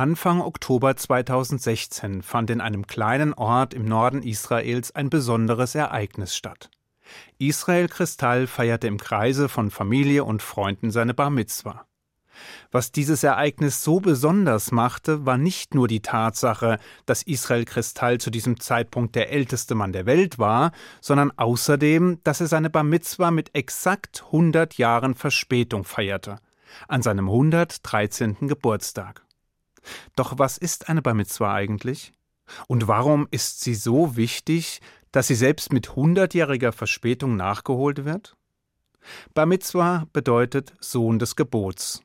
Anfang Oktober 2016 fand in einem kleinen Ort im Norden Israels ein besonderes Ereignis statt. Israel Kristall feierte im Kreise von Familie und Freunden seine Bar Mitzwa. Was dieses Ereignis so besonders machte, war nicht nur die Tatsache, dass Israel Kristall zu diesem Zeitpunkt der älteste Mann der Welt war, sondern außerdem, dass er seine Bar Mitzwa mit exakt 100 Jahren Verspätung feierte, an seinem 113. Geburtstag. Doch was ist eine Bar Mitzwa eigentlich? Und warum ist sie so wichtig, dass sie selbst mit hundertjähriger Verspätung nachgeholt wird? Bar Mitzwa bedeutet Sohn des Gebots.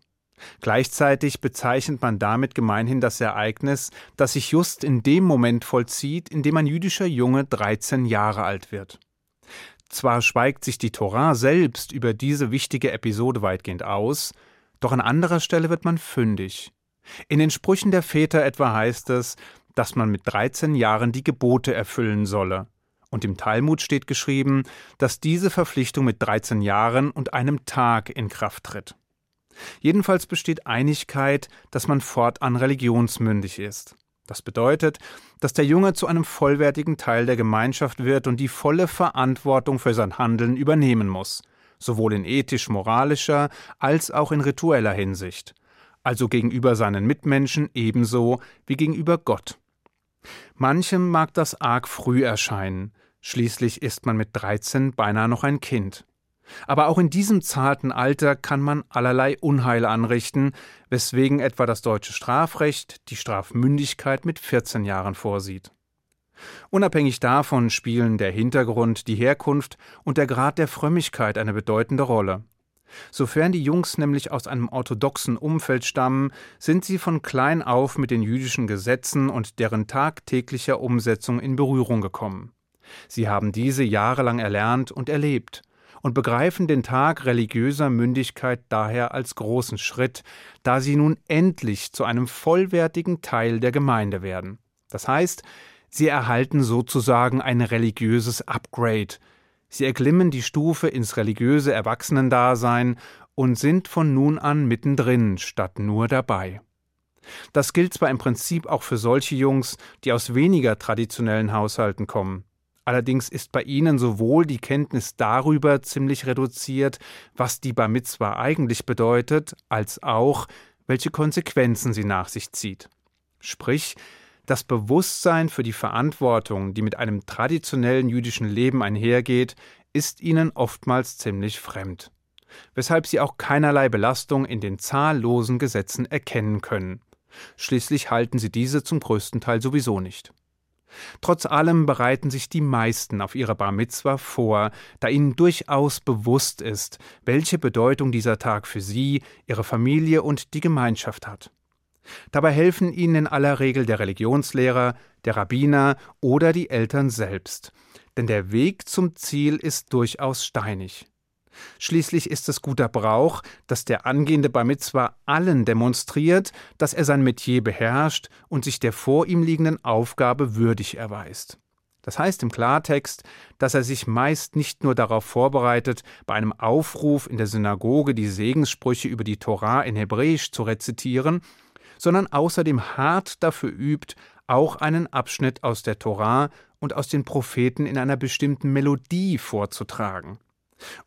Gleichzeitig bezeichnet man damit gemeinhin das Ereignis, das sich just in dem Moment vollzieht, in dem ein jüdischer Junge 13 Jahre alt wird. Zwar schweigt sich die Torah selbst über diese wichtige Episode weitgehend aus, doch an anderer Stelle wird man fündig. In den Sprüchen der Väter etwa heißt es, dass man mit 13 Jahren die Gebote erfüllen solle. Und im Talmud steht geschrieben, dass diese Verpflichtung mit 13 Jahren und einem Tag in Kraft tritt. Jedenfalls besteht Einigkeit, dass man fortan religionsmündig ist. Das bedeutet, dass der Junge zu einem vollwertigen Teil der Gemeinschaft wird und die volle Verantwortung für sein Handeln übernehmen muss, sowohl in ethisch-moralischer als auch in ritueller Hinsicht, also gegenüber seinen Mitmenschen ebenso wie gegenüber Gott. Manchem mag das arg früh erscheinen, schließlich ist man mit 13 beinahe noch ein Kind. Aber auch in diesem zarten Alter kann man allerlei Unheil anrichten, weswegen etwa das deutsche Strafrecht die Strafmündigkeit mit 14 Jahren vorsieht. Unabhängig davon spielen der Hintergrund, die Herkunft und der Grad der Frömmigkeit eine bedeutende Rolle. Sofern die Jungs nämlich aus einem orthodoxen Umfeld stammen, sind sie von klein auf mit den jüdischen Gesetzen und deren tagtäglicher Umsetzung in Berührung gekommen. Sie haben diese jahrelang erlernt und erlebt und begreifen den Tag religiöser Mündigkeit daher als großen Schritt, da sie nun endlich zu einem vollwertigen Teil der Gemeinde werden. Das heißt, sie erhalten sozusagen ein religiöses Upgrade. Sie erklimmen die Stufe ins religiöse Erwachsenendasein und sind von nun an mittendrin statt nur dabei. Das gilt zwar im Prinzip auch für solche Jungs, die aus weniger traditionellen Haushalten kommen. Allerdings ist bei ihnen sowohl die Kenntnis darüber ziemlich reduziert, was die Bar Mitzwa eigentlich bedeutet, als auch, welche Konsequenzen sie nach sich zieht. Sprich, das Bewusstsein für die Verantwortung, die mit einem traditionellen jüdischen Leben einhergeht, ist ihnen oftmals ziemlich fremd, weshalb sie auch keinerlei Belastung in den zahllosen Gesetzen erkennen können. Schließlich halten sie diese zum größten Teil sowieso nicht. Trotz allem bereiten sich die meisten auf ihre Bar Mitzwa vor, da ihnen durchaus bewusst ist, welche Bedeutung dieser Tag für sie, ihre Familie und die Gemeinschaft hat. Dabei helfen ihnen in aller Regel der Religionslehrer, der Rabbiner oder die Eltern selbst, denn der Weg zum Ziel ist durchaus steinig. Schließlich ist es guter Brauch, dass der angehende Mitzwa allen demonstriert, dass er sein Metier beherrscht und sich der vor ihm liegenden Aufgabe würdig erweist. Das heißt im Klartext, dass er sich meist nicht nur darauf vorbereitet, bei einem Aufruf in der Synagoge die Segenssprüche über die Torah in Hebräisch zu rezitieren, sondern außerdem hart dafür übt, auch einen Abschnitt aus der Torah und aus den Propheten in einer bestimmten Melodie vorzutragen.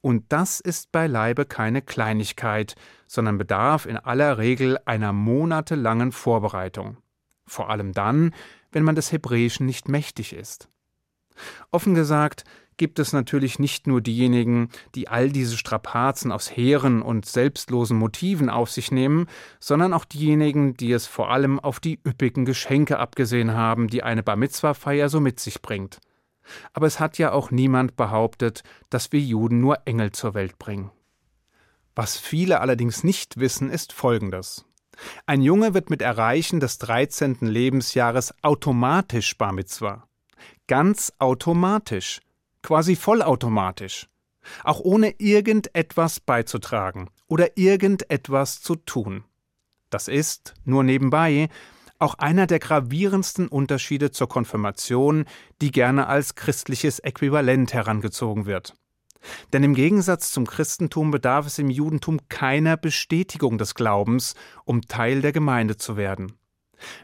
Und das ist beileibe keine Kleinigkeit, sondern bedarf in aller Regel einer monatelangen Vorbereitung. Vor allem dann, wenn man des Hebräischen nicht mächtig ist. Offen gesagt, gibt es natürlich nicht nur diejenigen, die all diese Strapazen aus hehren und selbstlosen Motiven auf sich nehmen, sondern auch diejenigen, die es vor allem auf die üppigen Geschenke abgesehen haben, die eine Bar Mitzwa-Feier so mit sich bringt. Aber es hat ja auch niemand behauptet, dass wir Juden nur Engel zur Welt bringen. Was viele allerdings nicht wissen, ist Folgendes. Ein Junge wird mit Erreichen des 13. Lebensjahres automatisch Bar Mitzwa. Ganz automatisch. Quasi vollautomatisch. Auch ohne irgendetwas beizutragen oder irgendetwas zu tun. Das ist, nur nebenbei, auch einer der gravierendsten Unterschiede zur Konfirmation, die gerne als christliches Äquivalent herangezogen wird. Denn im Gegensatz zum Christentum bedarf es im Judentum keiner Bestätigung des Glaubens, um Teil der Gemeinde zu werden.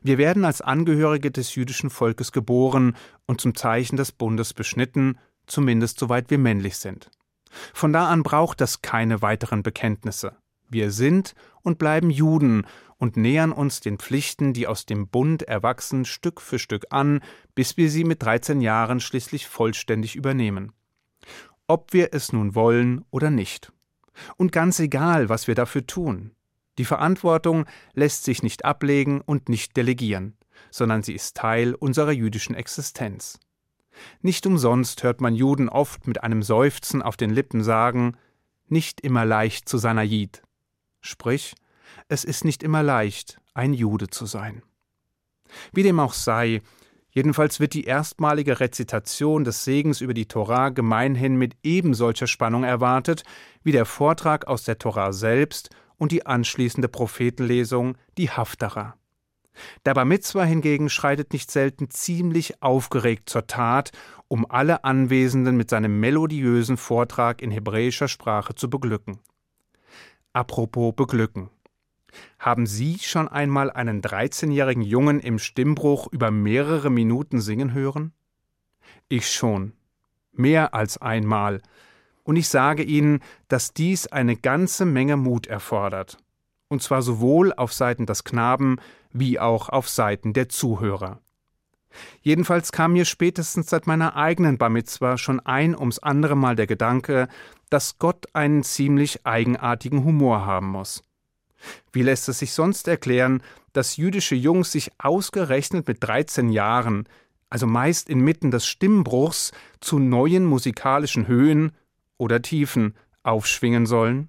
Wir werden als Angehörige des jüdischen Volkes geboren und zum Zeichen des Bundes beschnitten, zumindest soweit wir männlich sind. Von da an braucht das keine weiteren Bekenntnisse. Wir sind und bleiben Juden und nähern uns den Pflichten, die aus dem Bund erwachsen, Stück für Stück an, bis wir sie mit 13 Jahren schließlich vollständig übernehmen. Ob wir es nun wollen oder nicht. Und ganz egal, was wir dafür tun. Die Verantwortung lässt sich nicht ablegen und nicht delegieren, sondern sie ist Teil unserer jüdischen Existenz. Nicht umsonst hört man Juden oft mit einem Seufzen auf den Lippen sagen, nicht immer leicht zu seiner Jid. Sprich, es ist nicht immer leicht, ein Jude zu sein. Wie dem auch sei, jedenfalls wird die erstmalige Rezitation des Segens über die Torah gemeinhin mit ebensolcher Spannung erwartet wie der Vortrag aus der Torah selbst und die anschließende Prophetenlesung, die Haftarah. Der Bar Mitzwa hingegen schreitet nicht selten ziemlich aufgeregt zur Tat, um alle Anwesenden mit seinem melodiösen Vortrag in hebräischer Sprache zu beglücken. Apropos beglücken. Haben Sie schon einmal einen 13-jährigen Jungen im Stimmbruch über mehrere Minuten singen hören? Ich schon. Mehr als einmal. Und ich sage Ihnen, dass dies eine ganze Menge Mut erfordert. Und zwar sowohl auf Seiten des Knaben wie auch auf Seiten der Zuhörer. Jedenfalls kam mir spätestens seit meiner eigenen Bar Mitzwa schon ein ums andere Mal der Gedanke, dass Gott einen ziemlich eigenartigen Humor haben muss. Wie lässt es sich sonst erklären, dass jüdische Jungs sich ausgerechnet mit 13 Jahren, also meist inmitten des Stimmbruchs, zu neuen musikalischen Höhen oder Tiefen aufschwingen sollen?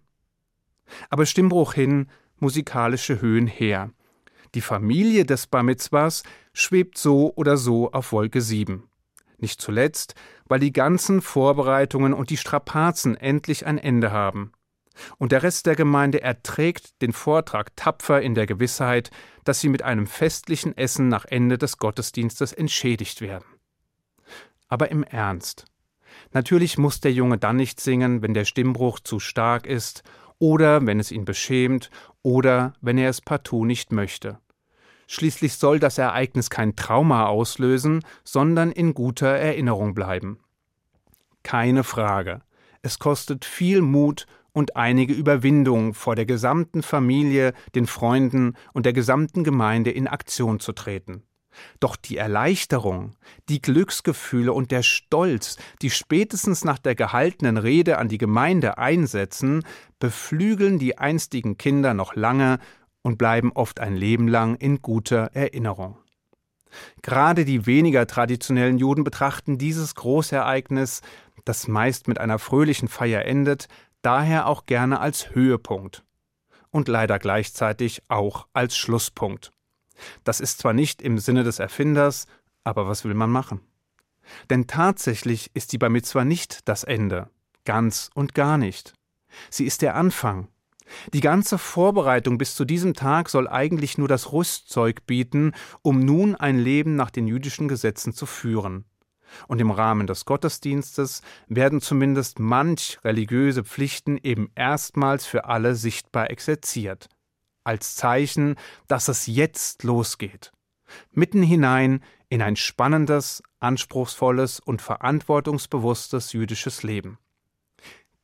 Aber Stimmbruch hin, musikalische Höhen her. Die Familie des Bar schwebt so oder so auf Wolke 7. Nicht zuletzt, weil die ganzen Vorbereitungen und die Strapazen endlich ein Ende haben. Und der Rest der Gemeinde erträgt den Vortrag tapfer in der Gewissheit, dass sie mit einem festlichen Essen nach Ende des Gottesdienstes entschädigt werden. Aber im Ernst. Natürlich muss der Junge dann nicht singen, wenn der Stimmbruch zu stark ist, oder wenn es ihn beschämt, oder wenn er es partout nicht möchte. Schließlich soll das Ereignis kein Trauma auslösen, sondern in guter Erinnerung bleiben. Keine Frage. Es kostet viel Mut und einige Überwindung, vor der gesamten Familie, den Freunden und der gesamten Gemeinde in Aktion zu treten. Doch die Erleichterung, die Glücksgefühle und der Stolz, die spätestens nach der gehaltenen Rede an die Gemeinde einsetzen, beflügeln die einstigen Kinder noch lange und bleiben oft ein Leben lang in guter Erinnerung. Gerade die weniger traditionellen Juden betrachten dieses Großereignis, das meist mit einer fröhlichen Feier endet, daher auch gerne als Höhepunkt und leider gleichzeitig auch als Schlusspunkt. Das ist zwar nicht im Sinne des Erfinders, aber was will man machen? Denn tatsächlich ist die Bar Mitzwa nicht das Ende, ganz und gar nicht. Sie ist der Anfang, die ganze Vorbereitung bis zu diesem Tag soll eigentlich nur das Rüstzeug bieten, um nun ein Leben nach den jüdischen Gesetzen zu führen. Und im Rahmen des Gottesdienstes werden zumindest manch religiöse Pflichten eben erstmals für alle sichtbar exerziert, als Zeichen, dass es jetzt losgeht. Mitten hinein in ein spannendes, anspruchsvolles und verantwortungsbewusstes jüdisches Leben.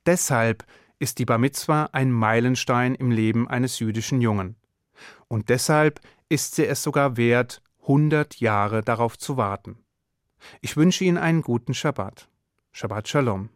Deshalb ist die Bar Mitzwa ein Meilenstein im Leben eines jüdischen Jungen. Und deshalb ist sie es sogar wert, hundert Jahre darauf zu warten. Ich wünsche Ihnen einen guten Schabbat. Shabbat Shalom.